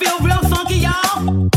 Get down, baby.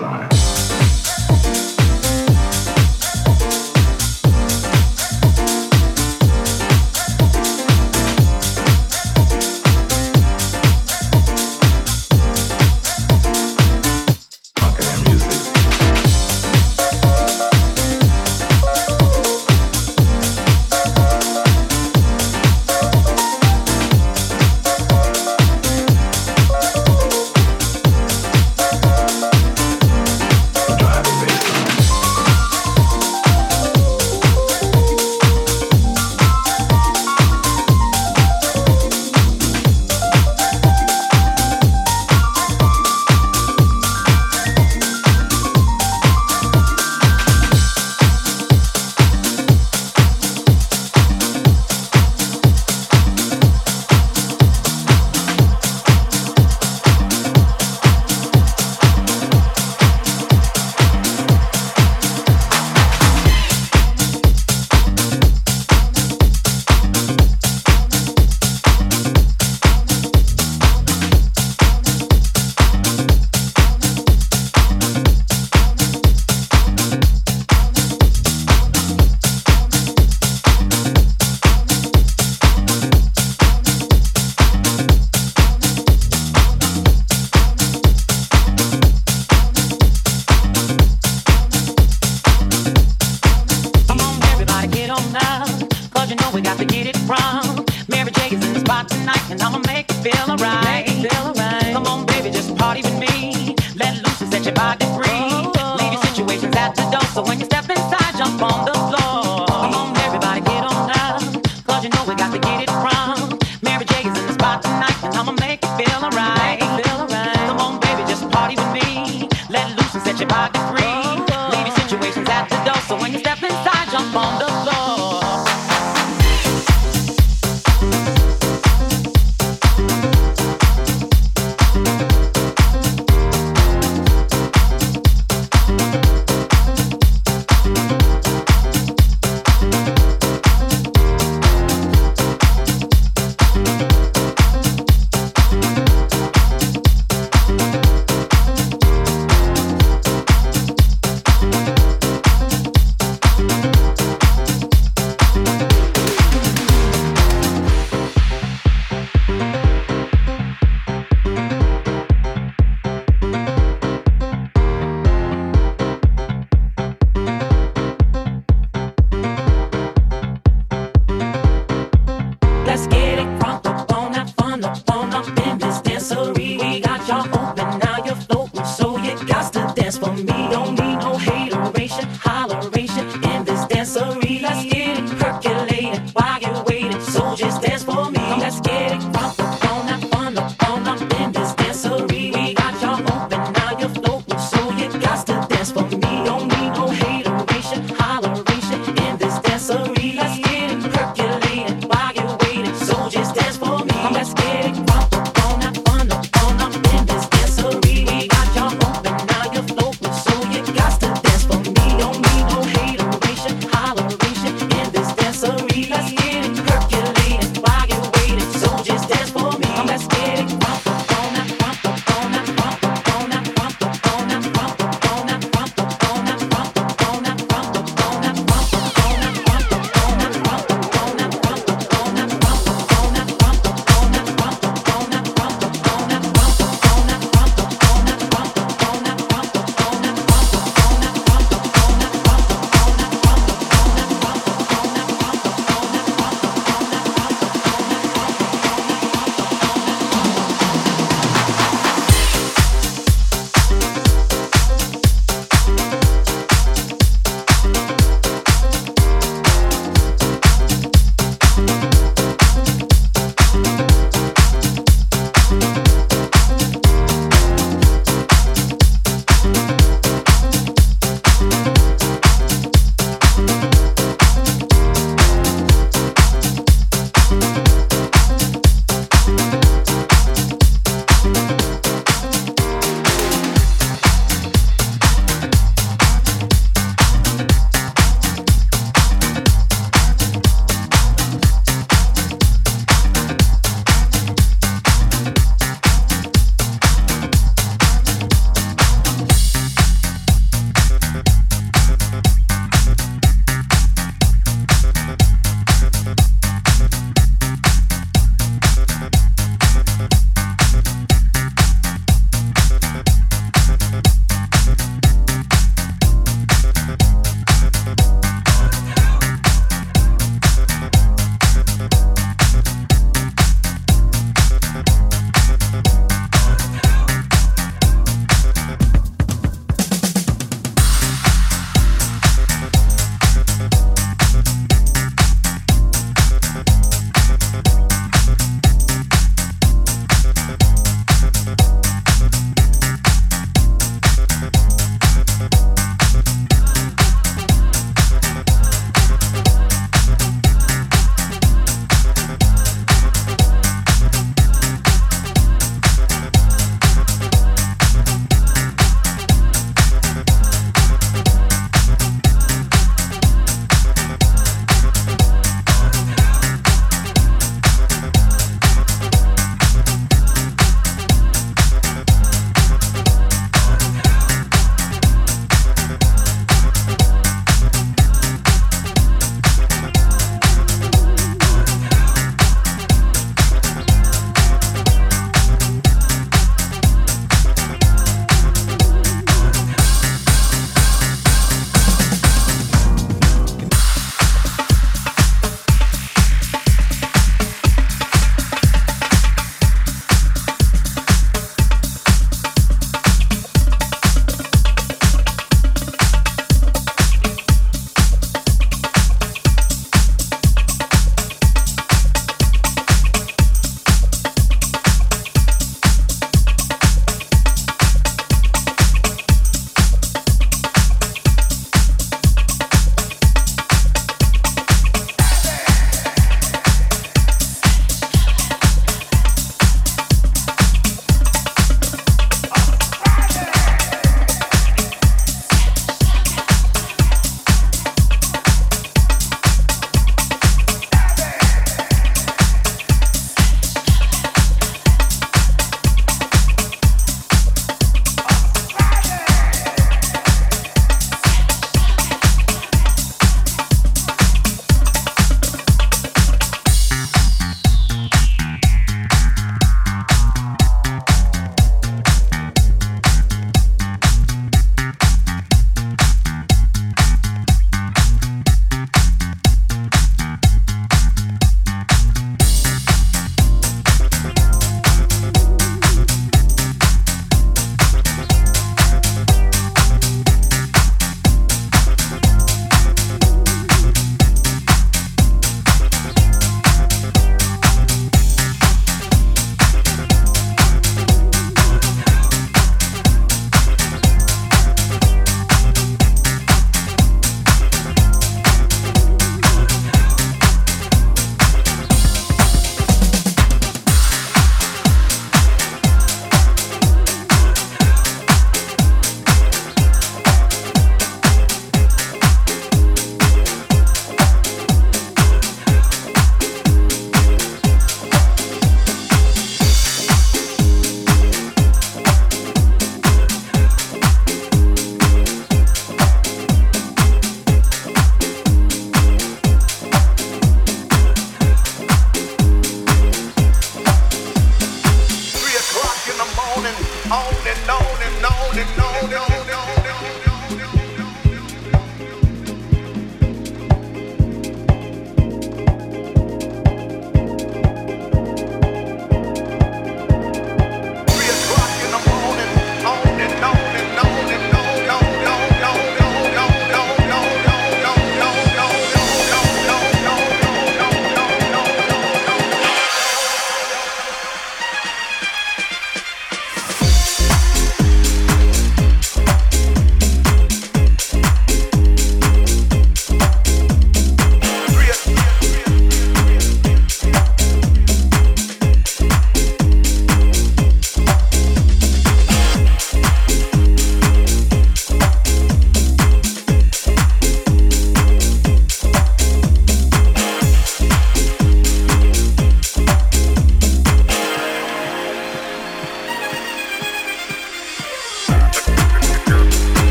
line.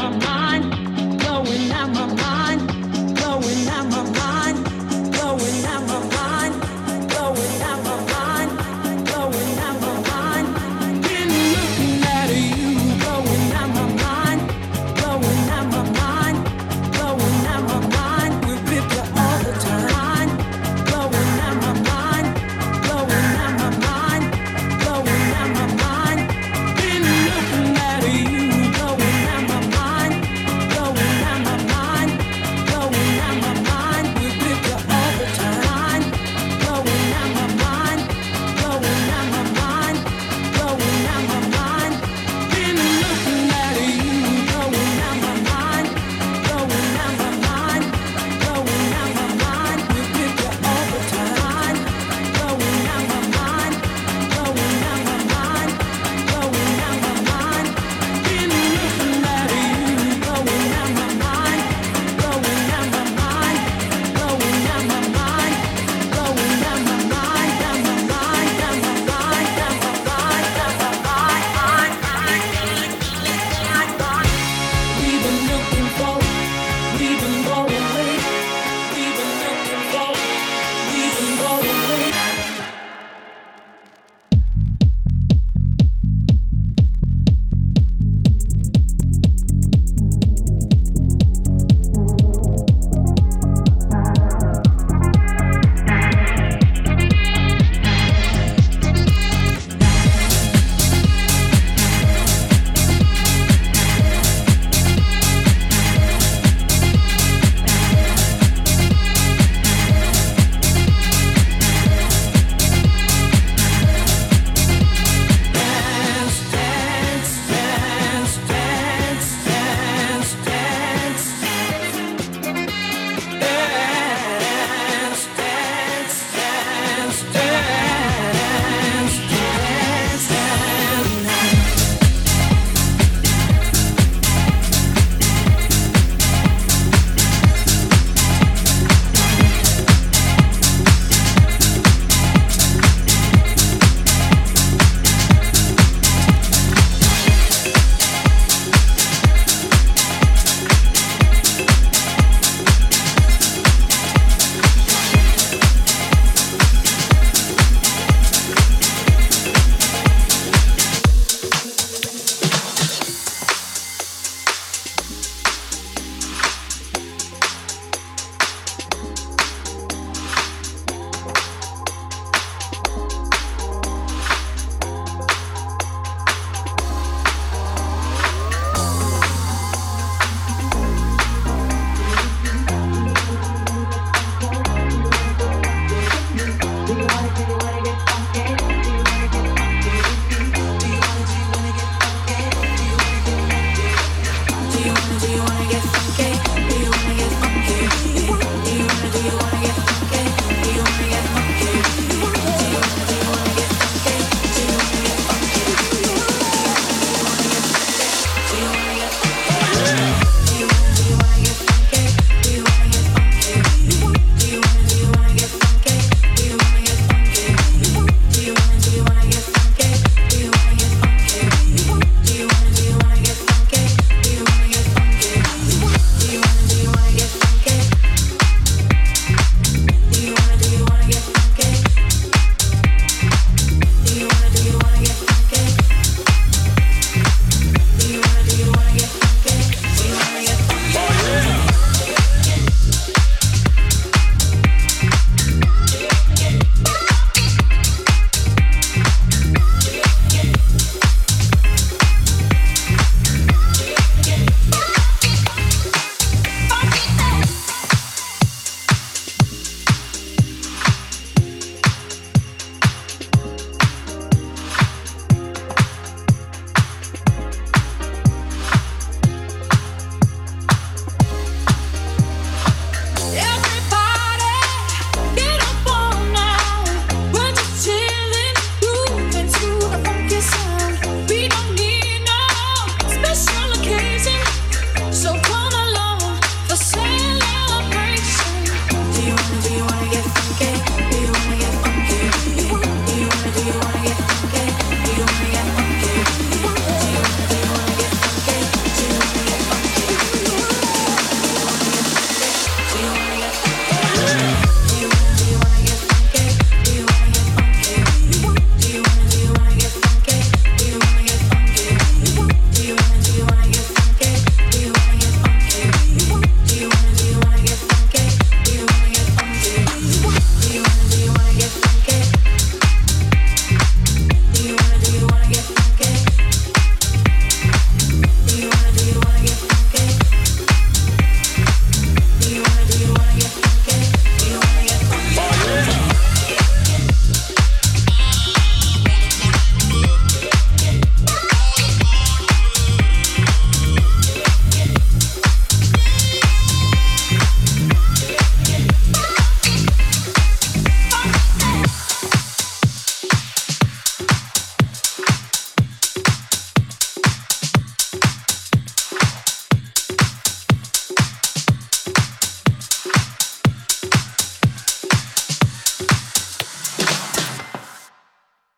my mind.